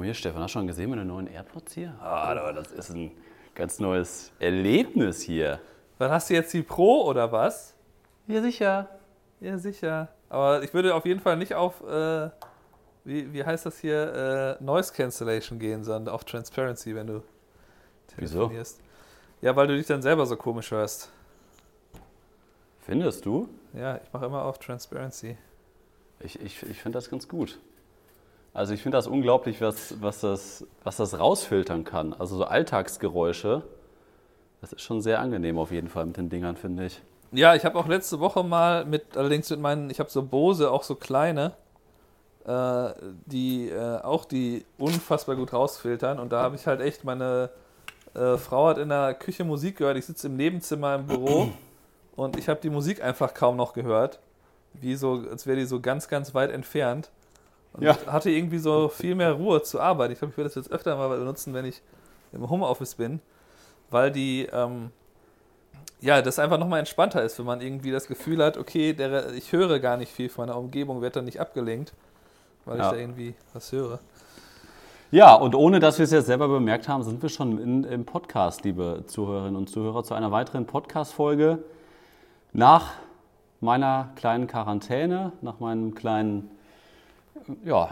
mal hier, Stefan, hast du schon gesehen meine neuen AirPods hier? Ah, das ist ein ganz neues Erlebnis hier. Dann hast du jetzt die Pro oder was? Ja, sicher. Ja, sicher. Aber ich würde auf jeden Fall nicht auf, äh, wie, wie heißt das hier, äh, Noise Cancellation gehen, sondern auf Transparency, wenn du telefonierst. Wieso? Ja, weil du dich dann selber so komisch hörst. Findest du? Ja, ich mache immer auf Transparency. Ich, ich, ich finde das ganz gut. Also ich finde das unglaublich, was, was, das, was das rausfiltern kann. Also so Alltagsgeräusche, das ist schon sehr angenehm auf jeden Fall mit den Dingern, finde ich. Ja, ich habe auch letzte Woche mal mit, allerdings mit meinen, ich habe so Bose, auch so kleine, äh, die äh, auch die unfassbar gut rausfiltern. Und da habe ich halt echt, meine äh, Frau hat in der Küche Musik gehört, ich sitze im Nebenzimmer im Büro und ich habe die Musik einfach kaum noch gehört. Wie so, als wäre die so ganz, ganz weit entfernt. Und ja. hatte irgendwie so viel mehr Ruhe zur Arbeit. Ich glaube, ich werde das jetzt öfter mal benutzen, wenn ich im Homeoffice bin, weil die, ähm, ja, das einfach nochmal entspannter ist, wenn man irgendwie das Gefühl hat, okay, der, ich höre gar nicht viel von der Umgebung, werde dann nicht abgelenkt, weil ja. ich da irgendwie was höre. Ja, und ohne dass wir es jetzt selber bemerkt haben, sind wir schon in, im Podcast, liebe Zuhörerinnen und Zuhörer, zu einer weiteren Podcast-Folge nach meiner kleinen Quarantäne, nach meinem kleinen ja,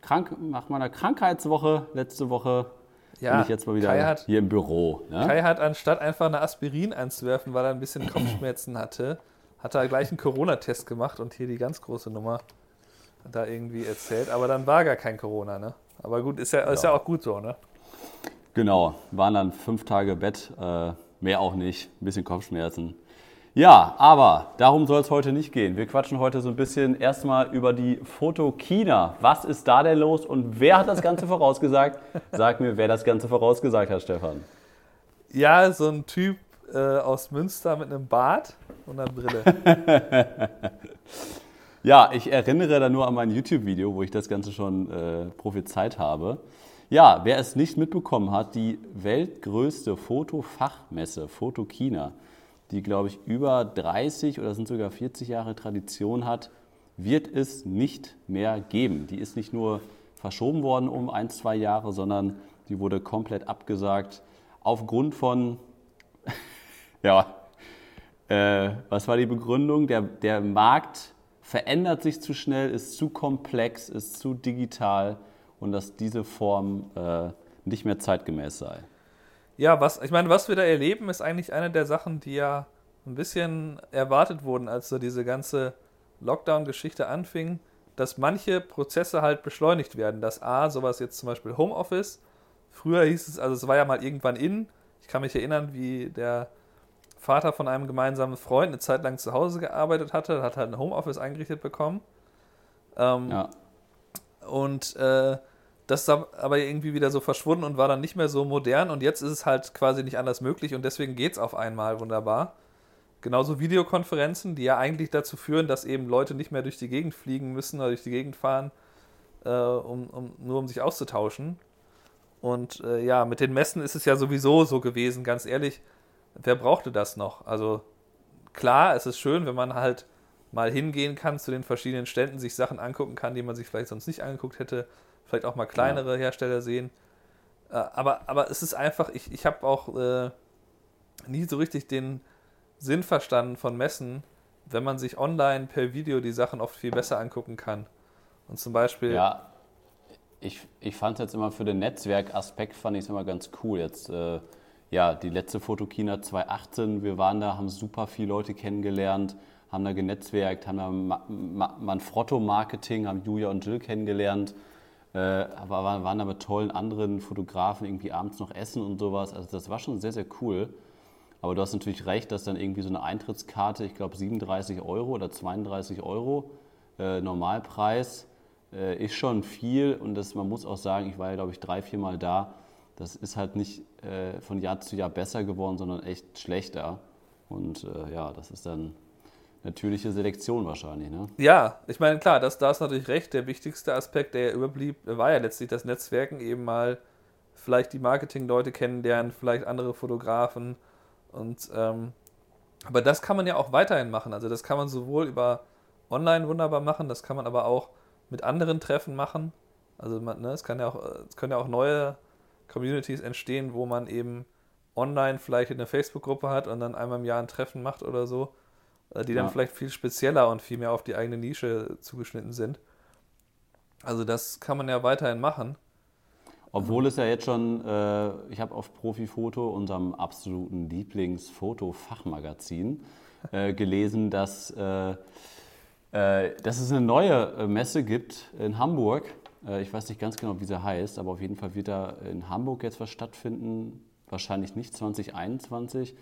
krank, nach meiner Krankheitswoche letzte Woche ja, bin ich jetzt mal wieder hat, hier im Büro. Ne? Kai hat anstatt einfach eine Aspirin einzuwerfen, weil er ein bisschen Kopfschmerzen hatte, hat er gleich einen Corona-Test gemacht und hier die ganz große Nummer da irgendwie erzählt. Aber dann war gar kein Corona, ne? Aber gut, ist ja, ja. ist ja auch gut so, ne? Genau, waren dann fünf Tage Bett, äh, mehr auch nicht, ein bisschen Kopfschmerzen. Ja, aber darum soll es heute nicht gehen. Wir quatschen heute so ein bisschen erstmal über die Fotokina. Was ist da denn los und wer hat das Ganze vorausgesagt? Sag mir, wer das Ganze vorausgesagt hat, Stefan. Ja, so ein Typ äh, aus Münster mit einem Bart und einer Brille. ja, ich erinnere da nur an mein YouTube-Video, wo ich das Ganze schon äh, prophezeit habe. Ja, wer es nicht mitbekommen hat, die weltgrößte Fotofachmesse, Fotokina die, glaube ich, über 30 oder sind sogar 40 Jahre Tradition hat, wird es nicht mehr geben. Die ist nicht nur verschoben worden um ein, zwei Jahre, sondern die wurde komplett abgesagt aufgrund von, ja, äh, was war die Begründung? Der, der Markt verändert sich zu schnell, ist zu komplex, ist zu digital und dass diese Form äh, nicht mehr zeitgemäß sei. Ja, was, ich meine, was wir da erleben, ist eigentlich eine der Sachen, die ja ein bisschen erwartet wurden, als so diese ganze Lockdown-Geschichte anfing, dass manche Prozesse halt beschleunigt werden. Dass A, sowas jetzt zum Beispiel Homeoffice, früher hieß es, also es war ja mal irgendwann in, ich kann mich erinnern, wie der Vater von einem gemeinsamen Freund eine Zeit lang zu Hause gearbeitet hatte, hat halt ein Homeoffice eingerichtet bekommen. Ähm, ja. Und äh, das ist aber irgendwie wieder so verschwunden und war dann nicht mehr so modern und jetzt ist es halt quasi nicht anders möglich und deswegen geht es auf einmal wunderbar. Genauso Videokonferenzen, die ja eigentlich dazu führen, dass eben Leute nicht mehr durch die Gegend fliegen müssen oder durch die Gegend fahren, äh, um, um, nur um sich auszutauschen. Und äh, ja, mit den Messen ist es ja sowieso so gewesen, ganz ehrlich, wer brauchte das noch? Also klar, es ist schön, wenn man halt mal hingehen kann zu den verschiedenen Ständen, sich Sachen angucken kann, die man sich vielleicht sonst nicht angeguckt hätte vielleicht auch mal kleinere ja. Hersteller sehen. Äh, aber, aber es ist einfach, ich, ich habe auch äh, nie so richtig den Sinn verstanden von Messen, wenn man sich online per Video die Sachen oft viel besser angucken kann. Und zum Beispiel. Ja, ich, ich fand es jetzt immer für den Netzwerkaspekt, fand ich es immer ganz cool. Jetzt, äh, ja, die letzte Fotokina 2018, wir waren da, haben super viele Leute kennengelernt, haben da genetzwerkt, haben da Ma Ma Manfrotto-Marketing, haben Julia und Jill kennengelernt. Äh, aber waren, waren da mit tollen anderen Fotografen irgendwie abends noch essen und sowas. Also das war schon sehr, sehr cool. Aber du hast natürlich recht, dass dann irgendwie so eine Eintrittskarte, ich glaube 37 Euro oder 32 Euro äh, Normalpreis, äh, ist schon viel. Und das, man muss auch sagen, ich war ja glaube ich drei, vier Mal da. Das ist halt nicht äh, von Jahr zu Jahr besser geworden, sondern echt schlechter. Und äh, ja, das ist dann natürliche Selektion wahrscheinlich, ne? Ja, ich meine, klar, das, da ist natürlich recht. Der wichtigste Aspekt, der überblieb, war ja letztlich das Netzwerken, eben mal vielleicht die Marketingleute kennenlernen, vielleicht andere Fotografen. Und ähm, aber das kann man ja auch weiterhin machen. Also das kann man sowohl über online wunderbar machen, das kann man aber auch mit anderen Treffen machen. Also man, ne, es, kann ja auch, es können ja auch neue Communities entstehen, wo man eben online vielleicht eine Facebook-Gruppe hat und dann einmal im Jahr ein Treffen macht oder so, die dann Ja. vielleicht viel spezieller und viel mehr auf die eigene Nische zugeschnitten sind. Also das kann man ja weiterhin machen. Obwohl es ja jetzt schon, äh, ich habe auf Profifoto, unserem absoluten Lieblingsfoto-Fachmagazin, äh, gelesen, dass, äh, äh, dass es eine neue äh, Messe gibt in Hamburg. Äh, ich weiß nicht ganz genau, wie sie heißt, aber auf jeden Fall wird da in Hamburg jetzt was stattfinden. Wahrscheinlich nicht 2021,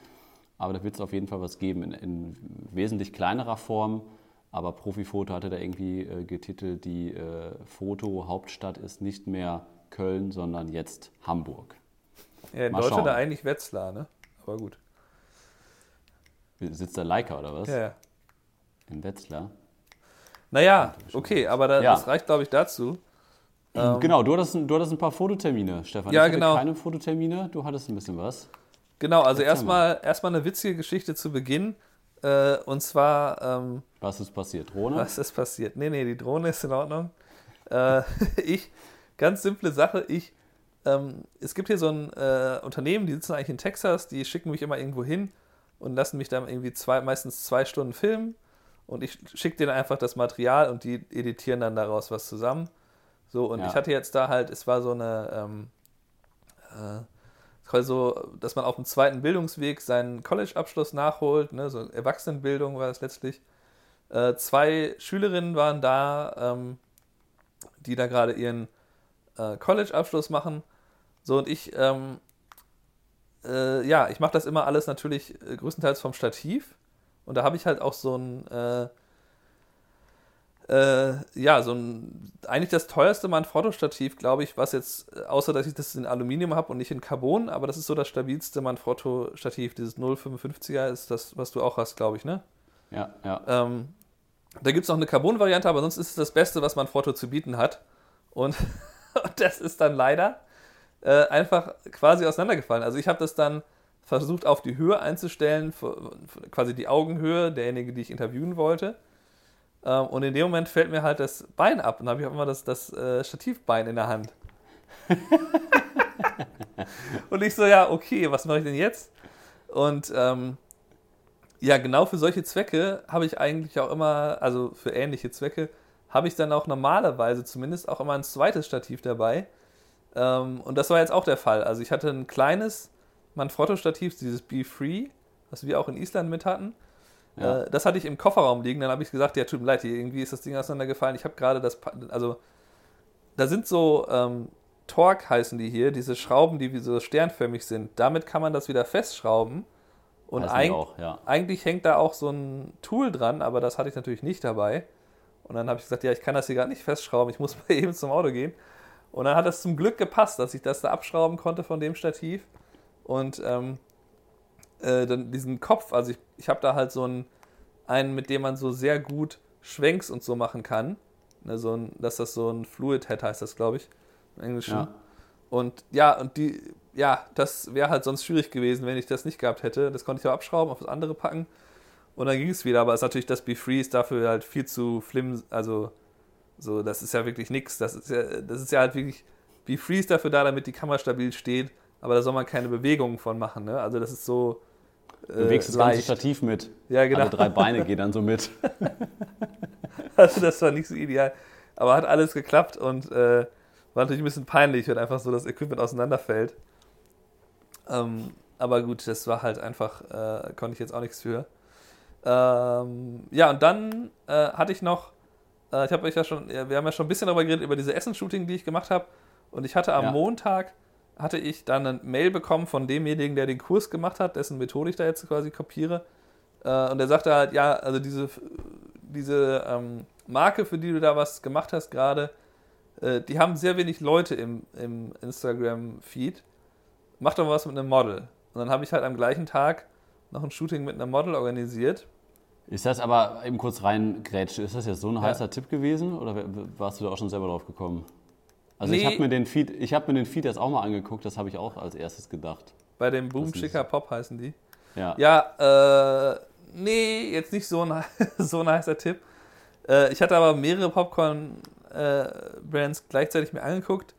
aber da wird es auf jeden Fall was geben in, in wesentlich kleinerer Form. Aber Profifoto hatte da irgendwie äh, getitelt, die äh, Foto-Hauptstadt ist nicht mehr Köln, sondern jetzt Hamburg. Ja, in Mal Deutschland schauen. eigentlich Wetzlar, ne? Aber gut. Sitzt da Leica oder was? Ja, ja. In Wetzlar. Naja, okay, aber da, Ja. das reicht, glaube ich, dazu. Ähm, genau, du hattest, ein- du hattest ein paar Fototermine, Stefan. Ja, ich hatte genau. keine Fototermine, du hattest ein bisschen was. Genau, also erstmal erstmal eine witzige Geschichte zu Beginn. Äh, und zwar, ähm, Was ist passiert? Drohne? was ist passiert? Nee, nee, die Drohne ist in Ordnung. Äh, ich, ganz simple Sache, ich, ähm, es gibt hier so ein äh, Unternehmen, die sitzen eigentlich in Texas, die schicken mich immer irgendwo hin und lassen mich dann irgendwie zwei, meistens zwei Stunden filmen und ich schicke denen einfach das Material und die editieren dann daraus was zusammen. So, und Ja. ich hatte jetzt da halt, es war so eine, ähm, äh, quasi so, dass man auf dem zweiten Bildungsweg seinen College-Abschluss nachholt, ne, so Erwachsenenbildung war es letztlich. Äh, zwei Schülerinnen waren da, ähm, die da gerade ihren äh, College-Abschluss machen. So, und ich, ähm, äh, ja, ich mache das immer alles natürlich äh, größtenteils vom Stativ. Und da habe ich halt auch so ein, äh, ja, so ein, eigentlich das teuerste Manfrotto-Stativ, glaube ich, was jetzt, äh, außer dass ich das in Aluminium habe und nicht in Carbon, aber das ist so das stabilste Manfrotto-Stativ, dieses 0,55er ist das, was du auch hast, glaube ich, ne? Ja, ja. Ähm, da gibt es noch eine Carbon-Variante, aber sonst ist es das Beste, was Manfrotto zu bieten hat. Und das ist dann leider äh, einfach quasi auseinandergefallen. Also ich habe das dann versucht auf die Höhe einzustellen, für- für quasi die Augenhöhe derjenige, die ich interviewen wollte. Ähm, und in dem Moment fällt mir halt das Bein ab und dann habe ich auf einmal das, das äh, Stativbein in der Hand. und ich so, ja, okay, was mache ich denn jetzt? Und ähm, ja, genau für solche Zwecke habe ich eigentlich auch immer, also für ähnliche Zwecke, habe ich dann auch normalerweise zumindest auch immer ein zweites Stativ dabei. Ähm, und das war jetzt auch der Fall. Also ich hatte ein kleines Manfrotto-Stativ, dieses Be Free, was wir auch in Island mit hatten. Ja. Äh, das hatte ich im Kofferraum liegen. Dann habe ich gesagt, ja, tut mir leid, hier irgendwie ist das Ding auseinandergefallen. Ich habe gerade das, also da sind so ähm, Torque heißen die hier, diese Schrauben, die wie so sternförmig sind. Damit kann man das wieder festschrauben. Und eig auch, ja. eigentlich hängt da auch so ein Tool dran, aber das hatte ich natürlich nicht dabei. Und dann habe ich gesagt, ja, ich kann das hier gerade nicht festschrauben, ich muss mal eben zum Auto gehen. Und dann hat es zum Glück gepasst, dass ich das da abschrauben konnte von dem Stativ. Und ähm, äh, dann diesen Kopf, also ich, ich habe da halt so einen, einen, mit dem man so sehr gut Schwenks und so machen kann. Ne, so ein, dass das so ein Fluid Head heißt das, glaube ich, im Englischen. Ja. Und ja, und die, ja, das wäre halt sonst schwierig gewesen, wenn ich das nicht gehabt hätte. Das konnte ich auch abschrauben, auf das andere packen. Und dann ging es wieder. Aber es ist natürlich das Be Free ist dafür halt viel zu flim, also so, das ist ja wirklich nix. Das ist ja, das ist ja halt wirklich, Be Free ist dafür da, damit die Kamera stabil steht. Aber da soll man keine Bewegungen von machen, ne? Also das ist so Du bewegst das ganze leicht. Stativ mit. Ja, genau. Alle drei Beine gehen dann so mit. Also das war nicht so ideal. Aber hat alles geklappt und äh, war natürlich ein bisschen peinlich, wenn einfach so das Equipment auseinanderfällt. Ähm, aber gut, das war halt einfach, äh, konnte ich jetzt auch nichts für. Ähm, ja, und dann äh, hatte ich noch, äh, ich habe euch ja schon, ja, wir haben ja schon ein bisschen darüber geredet, über diese Essen-Shooting, die ich gemacht habe. Und ich hatte am Ja. Montag, hatte ich dann eine Mail bekommen von demjenigen, der den Kurs gemacht hat, dessen Methode ich da jetzt quasi kopiere. Äh, und der sagte halt, ja, also diese, diese ähm, Marke, für die du da was gemacht hast gerade, äh, die haben sehr wenig Leute im, im Instagram-Feed. Mach doch mal was mit einem Model. Und dann habe ich halt am gleichen Tag noch ein Shooting mit einem Model organisiert. Ist das aber eben kurz reingrätscht, ist das jetzt so ein heißer Tipp gewesen oder warst du da auch schon selber drauf gekommen? Also ich Nee. habe mir den Feed, ich habe mir den Feed jetzt auch mal angeguckt, das habe ich auch als erstes gedacht. Bei dem Boom Chicker Pop heißen die. Ja. Ja, äh, nee, jetzt nicht so ein, so ein heißer Tipp. Äh, ich hatte aber mehrere Popcorn äh, Brands gleichzeitig mir angeguckt.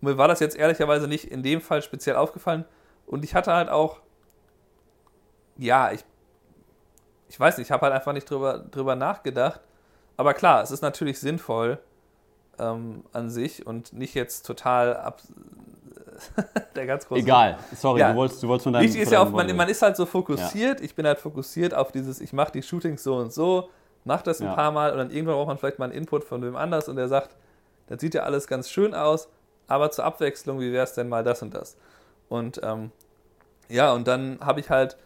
Und mir war das jetzt ehrlicherweise nicht in dem Fall speziell aufgefallen. Und ich hatte halt auch, ja, ich, ich weiß nicht, ich habe halt einfach nicht drüber, drüber nachgedacht. Aber klar, es ist natürlich sinnvoll ähm, an sich und nicht jetzt total ab, der ganz große. Egal, sorry, ja. du, wolltest, du wolltest von deinem. Ist ja auch, man, man, ist halt so fokussiert. Ja. Ich bin halt fokussiert auf dieses, ich mache die Shootings so und so, mache das ein ja. paar Mal und dann irgendwann braucht man vielleicht mal einen Input von wem anders und der sagt, das sieht ja alles ganz schön aus, aber zur Abwechslung, wie wäre es denn mal das und das? Und ähm, ja, und dann habe ich halt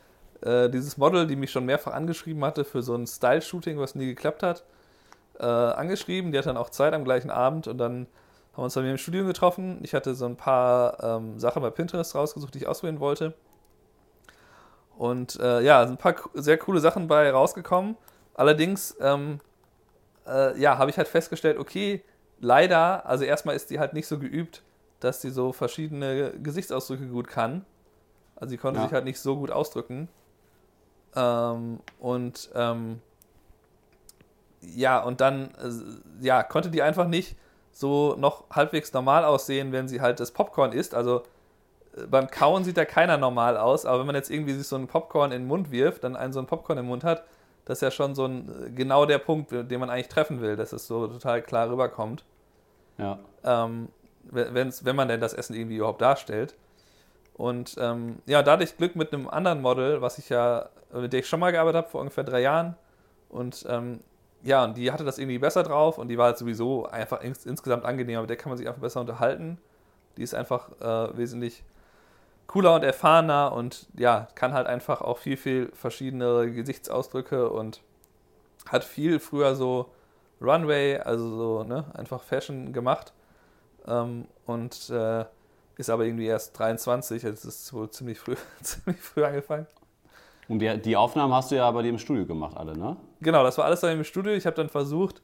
äh, dieses Model, die mich schon mehrfach angeschrieben hatte für so ein Style-Shooting, was nie geklappt hat, äh, angeschrieben. Die hat dann auch Zeit am gleichen Abend und dann haben wir uns bei mir im Studium getroffen. Ich hatte so ein paar ähm, Sachen bei Pinterest rausgesucht, die ich auswählen wollte. Und äh, ja, sind ein paar sehr coole Sachen bei rausgekommen. Allerdings, ähm, äh, ja, habe ich halt festgestellt, okay, leider, also erstmal ist die halt nicht so geübt, dass sie so verschiedene Gesichtsausdrücke gut kann. Also sie konnte ja. sich halt nicht so gut ausdrücken. Ähm, und ähm, ja, und dann äh, ja, konnte die einfach nicht so noch halbwegs normal aussehen, wenn sie halt das Popcorn isst. Also äh, beim Kauen sieht da keiner normal aus, aber wenn man jetzt irgendwie sich so ein Popcorn in den Mund wirft, dann einen so ein Popcorn im Mund hat, das ist ja schon so ein äh, genau der Punkt, den man eigentlich treffen will, dass es so total klar rüberkommt. Ja. Ähm, wenn's, wenn man denn das Essen irgendwie überhaupt darstellt. Und ähm, ja, da hatte ich Glück mit einem anderen Model, was ich ja, mit dem ich schon mal gearbeitet habe vor ungefähr drei Jahren. Und ähm, ja, und die hatte das irgendwie besser drauf und die war halt sowieso einfach ins, insgesamt angenehmer. Mit der kann man sich einfach besser unterhalten. Die ist einfach äh, wesentlich cooler und erfahrener und ja, kann halt einfach auch viel, viel verschiedene Gesichtsausdrücke und hat viel früher so Runway, also so, ne, einfach Fashion gemacht. Ähm, und äh, ist aber irgendwie erst 23, also ist wohl ziemlich früh, ziemlich früh angefangen. Und die, die Aufnahmen hast du ja bei dir im Studio gemacht, alle, ne? Genau, das war alles dann im Studio. Ich habe dann versucht,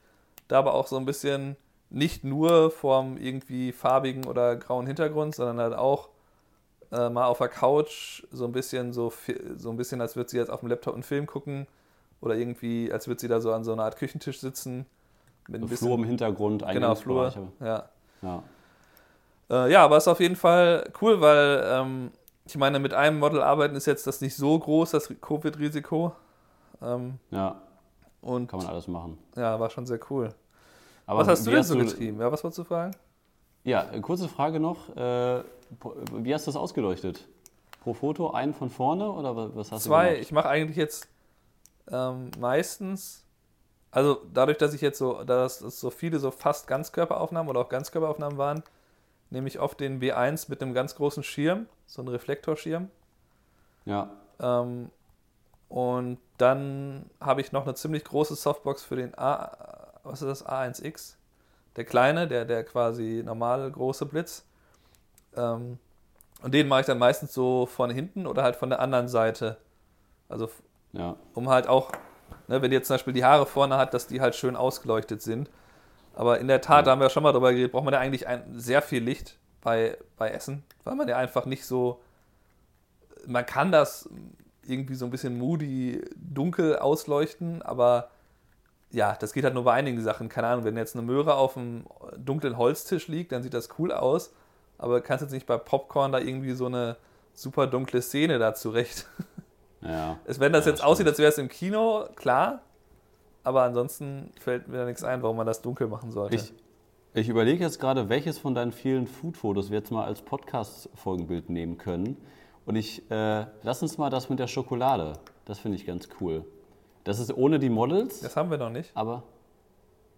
da aber auch so ein bisschen nicht nur vorm irgendwie farbigen oder grauen Hintergrund, sondern halt auch äh, mal auf der Couch so ein bisschen so, so ein bisschen, als würde sie jetzt auf dem Laptop einen Film gucken oder irgendwie, als würde sie da so an so einer Art Küchentisch sitzen. Mit ein Flur im Hintergrund, Genau, Flur, ja. Ja. Äh, ja, aber es ist auf jeden Fall cool, weil ähm, ich meine, mit einem Model arbeiten ist jetzt das nicht so groß, das Covid-Risiko. Ähm, ja. Und kann man alles machen. Ja, war schon sehr cool. Aber was hast du denn so getrieben? Ja, was wolltest du fragen? Ja, kurze Frage noch. Äh, wie hast du das ausgeleuchtet? Pro Foto einen von vorne oder was hast Zwei. du Zwei. Ich mache eigentlich jetzt ähm, meistens, also dadurch, dass ich jetzt so, dass es so viele so fast Ganzkörperaufnahmen oder auch Ganzkörperaufnahmen waren, nehme ich oft den B1 mit einem ganz großen Schirm, so einen Reflektorschirm. Ja. Ähm, und dann habe ich noch eine ziemlich große Softbox für den A, was ist das, A1X? Der kleine, der, der quasi normale große Blitz. Ähm, und den mache ich dann meistens so von hinten oder halt von der anderen Seite. Also, ja. um halt auch, ne, wenn die jetzt zum Beispiel die Haare vorne hat, dass die halt schön ausgeleuchtet sind. Aber in der Tat, ja. da haben wir ja schon mal drüber geredet, braucht man ja eigentlich ein, sehr viel Licht bei, bei Essen, weil man ja einfach nicht so. Man kann das irgendwie so ein bisschen moody, dunkel ausleuchten, aber ja, das geht halt nur bei einigen Sachen. Keine Ahnung, wenn jetzt eine Möhre auf einem dunklen Holztisch liegt, dann sieht das cool aus, aber du kannst jetzt nicht bei Popcorn da irgendwie so eine super dunkle Szene da zurecht. Ja. Wenn das ja, jetzt aussieht, als wäre es im Kino, klar, aber ansonsten fällt mir da nichts ein, warum man das dunkel machen sollte. Ich, ich überlege jetzt gerade, welches von deinen vielen Food-Fotos wir jetzt mal als Podcast-Folgenbild nehmen können. Und ich, äh, lass uns mal das mit der Schokolade. Das finde ich ganz cool. Das ist ohne die Models. Das haben wir noch nicht. Aber,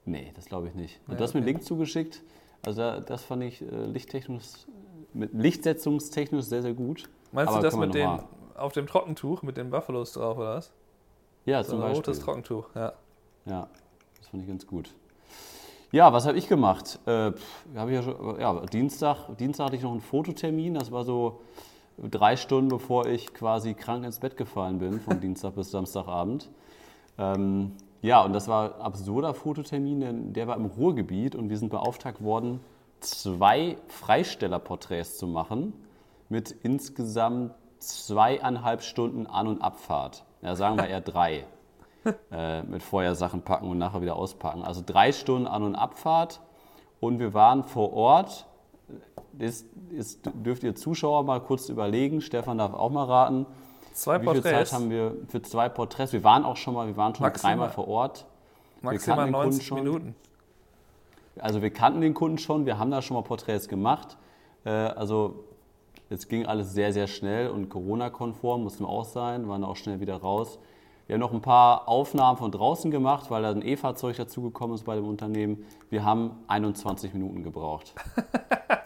nee, das glaube ich nicht. Und ja, du hast mir einen Link zugeschickt. Also das fand ich äh, lichttechnisch, mit lichtsetzungstechnisch sehr, sehr gut. Meinst Aber du das mit den, auf dem Trockentuch mit den Buffalos drauf, oder was? Ja, so zum ein Beispiel. rotes Trockentuch, ja. Ja, das fand ich ganz gut. Ja, was habe ich gemacht? Äh, hab ich ja, schon, ja, Dienstag, Dienstag hatte ich noch einen Fototermin. Das war so drei Stunden, bevor ich quasi krank ins Bett gefallen bin, von Dienstag bis Samstagabend. Ähm, ja, und das war ein absurder Fototermin, denn der war im Ruhrgebiet und wir sind beauftragt worden, zwei Freistellerporträts zu machen mit insgesamt zweieinhalb Stunden An- und Abfahrt. Ja, sagen wir eher drei. äh, mit vorher Sachen packen und nachher wieder auspacken. Also drei Stunden An- und Abfahrt. und wir waren vor Ort. Das, das dürft ihr Zuschauer mal kurz überlegen. Stefan darf auch mal raten. Zwei Wie viel Porträts. Zeit haben wir für zwei Porträts? Wir waren auch schon mal, wir waren schon Maximal. dreimal vor Ort. Maximal kannten den Kunden 90 schon. Minuten. Also wir kannten den Kunden schon, wir haben da schon mal Porträts gemacht. Äh, also es ging alles sehr, sehr schnell und Corona-konform mussten wir auch sein, waren auch schnell wieder raus. Wir haben noch ein paar Aufnahmen von draußen gemacht, weil da ein E-Fahrzeug dazugekommen ist bei dem Unternehmen. Wir haben 21 Minuten gebraucht.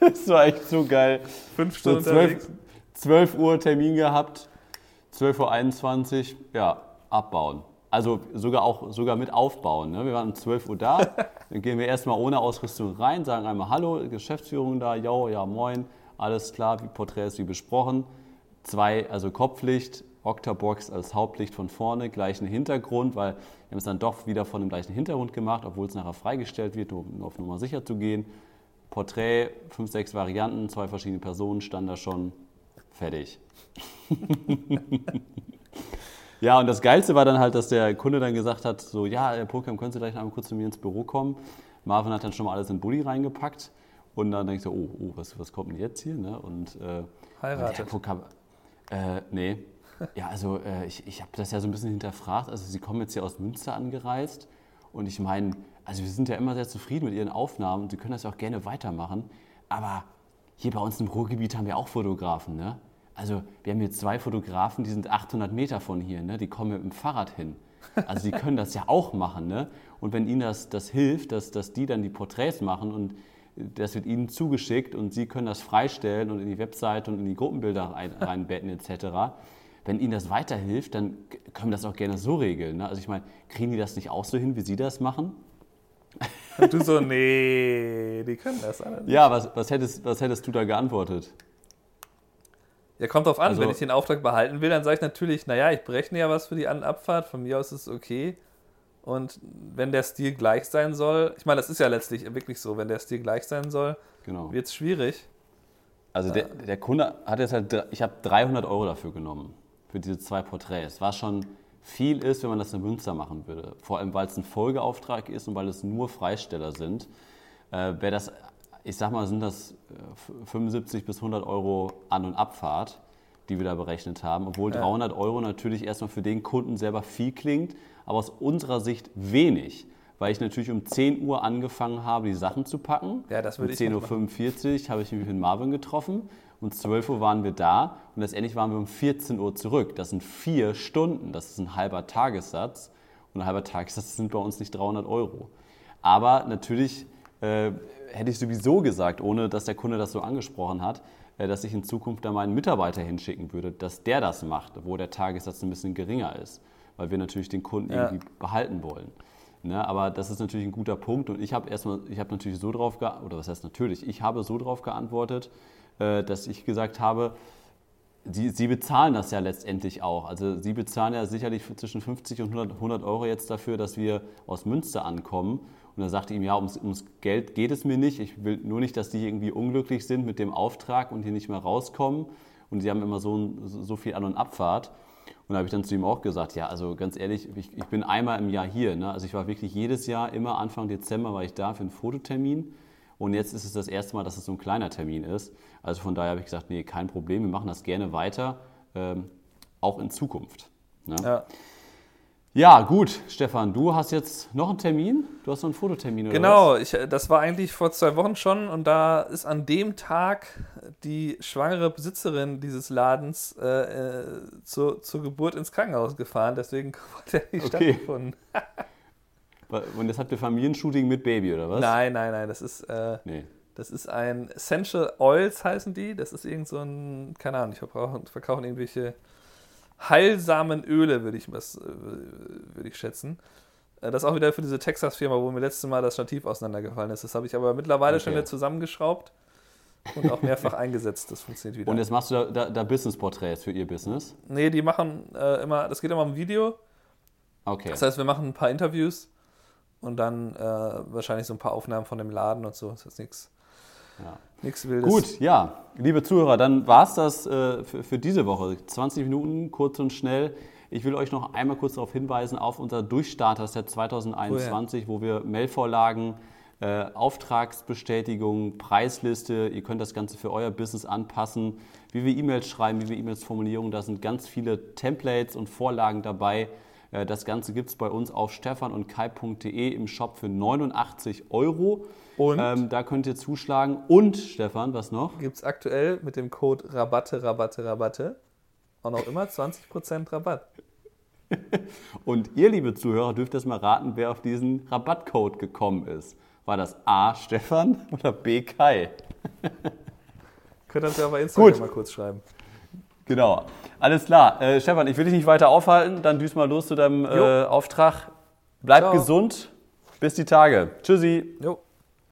das war echt so geil. Fünf So Stunden 12, unterwegs. 12 Uhr Termin gehabt, 12.21 Uhr, ja, abbauen. Also sogar auch sogar mit aufbauen. Ne? Wir waren um 12 Uhr da, dann gehen wir erstmal ohne Ausrüstung rein, sagen einmal Hallo, Geschäftsführung da, jo, ja, moin, alles klar, wie Porträts wie besprochen. Zwei, also Kopflicht, Octabox als Hauptlicht von vorne, gleichen Hintergrund, weil wir haben es dann doch wieder von dem gleichen Hintergrund gemacht, obwohl es nachher freigestellt wird, um auf Nummer sicher zu gehen. Porträt, fünf, sechs Varianten, zwei verschiedene Personen, stand da schon fertig. ja, und das Geilste war dann halt, dass der Kunde dann gesagt hat, so, ja, Herr Purkheim, können Sie gleich einmal kurz zu mir ins Büro kommen? Marvin hat dann schon mal alles in den Bulli reingepackt und dann denke ich so, oh, oh was, was kommt denn jetzt hier? Ne? Und, äh, und Herr Heiratet. Purkheim, äh, nee. Ja, also äh, ich, ich habe das ja so ein bisschen hinterfragt. Also Sie kommen jetzt hier aus Münster angereist und ich meine, also wir sind ja immer sehr zufrieden mit Ihren Aufnahmen. Sie können das ja auch gerne weitermachen. Aber hier bei uns im Ruhrgebiet haben wir auch Fotografen, ne? Also wir haben hier zwei Fotografen, die sind 800 Meter von hier, ne? Die kommen mit dem Fahrrad hin. Also die können das ja auch machen, ne? Und wenn ihnen das, das hilft, dass, dass die dann die Porträts machen und das wird ihnen zugeschickt und sie können das freistellen und in die Webseite und in die Gruppenbilder rein, reinbetten etc. Wenn ihnen das weiterhilft, dann können wir das auch gerne so regeln. Ne? Also ich meine, kriegen die das nicht auch so hin, wie sie das machen? Und du so, nee, die können das alle nicht. Ja, was, was, hättest, was hättest du da geantwortet? Ja, kommt drauf an. Also- Wenn ich den Auftrag behalten will, dann sage ich natürlich, naja, ich berechne ja was für die An- und Abfahrt. Von mir aus ist es okay. Und wenn der Stil gleich sein soll, ich meine, das ist ja letztlich wirklich so, wenn der Stil gleich sein soll, Genau. wird es schwierig. Also der, der Kunde hat jetzt halt, ich habe 300 Euro dafür genommen, für diese zwei Porträts, was schon viel ist, wenn man das in Münster machen würde. Vor allem, weil es ein Folgeauftrag ist und weil es nur Freisteller sind. Äh, Wäre das, ich sag mal, sind das äh, f- 75 bis 100 Euro An- und Abfahrt, die wir da berechnet haben. Obwohl Ja. 300 Euro natürlich erstmal für den Kunden selber viel klingt, aber aus unserer Sicht wenig. Weil ich natürlich um 10 Uhr angefangen habe, die Sachen zu packen. Ja, das würde um ich nicht 10.45 Uhr habe ich mich mit Marvin getroffen. Um 12 Uhr waren wir da und letztendlich waren wir um 14 Uhr zurück. Das sind vier Stunden, das ist ein halber Tagessatz. Und ein halber Tagessatz sind bei uns nicht 300 Euro. Aber natürlich äh, hätte ich sowieso gesagt, ohne dass der Kunde das so angesprochen hat, äh, dass ich in Zukunft da meinen Mitarbeiter hinschicken würde, dass der das macht, wo der Tagessatz ein bisschen geringer ist. Weil wir natürlich den Kunden Ja. irgendwie behalten wollen. Ne, aber das ist natürlich ein guter Punkt und ich habe erstmal, ich habe natürlich so drauf, oder was heißt natürlich, ich habe so drauf geantwortet, äh, dass ich gesagt habe, Sie, Sie bezahlen das ja letztendlich auch. Also Sie bezahlen ja sicherlich zwischen 50 und 100, 100 Euro jetzt dafür, dass wir aus Münster ankommen. Und er sagte ihm, ja, ums, ums Geld geht es mir nicht. Ich will nur nicht, dass die irgendwie unglücklich sind mit dem Auftrag und hier nicht mehr rauskommen. Und sie haben immer so, so viel An- und Abfahrt. Und da habe ich dann zu ihm auch gesagt, ja, also ganz ehrlich, ich, ich bin einmal im Jahr hier. Ne? Also ich war wirklich jedes Jahr, immer Anfang Dezember war ich da für einen Fototermin. Und jetzt ist es das erste Mal, dass es so ein kleiner Termin ist. Also von daher habe ich gesagt, nee, kein Problem, wir machen das gerne weiter, ähm, auch in Zukunft. Ne? Ja. Ja. gut, Stefan, du hast jetzt noch einen Termin? Du hast noch einen Fototermin oder was? Genau, ich, das war eigentlich vor zwei Wochen schon und da ist an dem Tag die schwangere Besitzerin dieses Ladens äh, äh, zur, zur Geburt ins Krankenhaus gefahren, deswegen hat er nicht Okay. stattgefunden. Und das habt ihr Familienshooting mit Baby oder was? Nein, nein, nein, das ist, äh, Nee. das ist ein Essential Oils heißen die. Das ist irgend so ein, keine Ahnung, die verbrauchen, verkaufen irgendwelche heilsamen Öle, würde ich, äh, würde ich schätzen. Äh, Das ist auch wieder für diese Texas-Firma, wo mir letztes Mal das Stativ auseinandergefallen ist. Das habe ich aber mittlerweile schon Okay. wieder zusammengeschraubt und auch mehrfach eingesetzt. Das funktioniert wieder. Und jetzt machst du da, da, da Business-Porträts für ihr Business? nee, die machen äh, immer, das geht immer um Video. Okay. Das heißt, wir machen ein paar Interviews und dann äh, wahrscheinlich so ein paar Aufnahmen von dem Laden und so. Das ist nichts Ja. nichts Wildes. Gut, ja, liebe Zuhörer, dann war es das äh, für, für diese Woche. 20 Minuten, kurz und schnell. Ich will euch noch einmal kurz darauf hinweisen, auf unser Durchstarter-Set 2021, oh ja. wo wir Mailvorlagen, äh, Auftragsbestätigung, Preisliste, ihr könnt das Ganze für euer Business anpassen, wie wir E-Mails schreiben, wie wir E-Mails formulieren. Da sind ganz viele Templates und Vorlagen dabei. Äh, das Ganze gibt es bei uns auf stefanundkai.de im Shop für 89 Euro. Und ähm, da könnt ihr zuschlagen. Und, Stefan, was noch? Gibt es aktuell mit dem Code Rabatte, Rabatte, Rabatte auch noch immer 20% Rabatt. Und ihr, liebe Zuhörer, dürft jetzt mal raten, wer auf diesen Rabattcode gekommen ist. War das A. Stefan oder B. Kai? Könnt ihr uns ja bei Instagram Gut. mal kurz schreiben. Genau. Alles klar. Äh, Stefan, ich will dich nicht weiter aufhalten. Dann düst mal los zu deinem äh, Auftrag. Bleib Ciao. gesund. Bis die Tage. Tschüssi. Jo.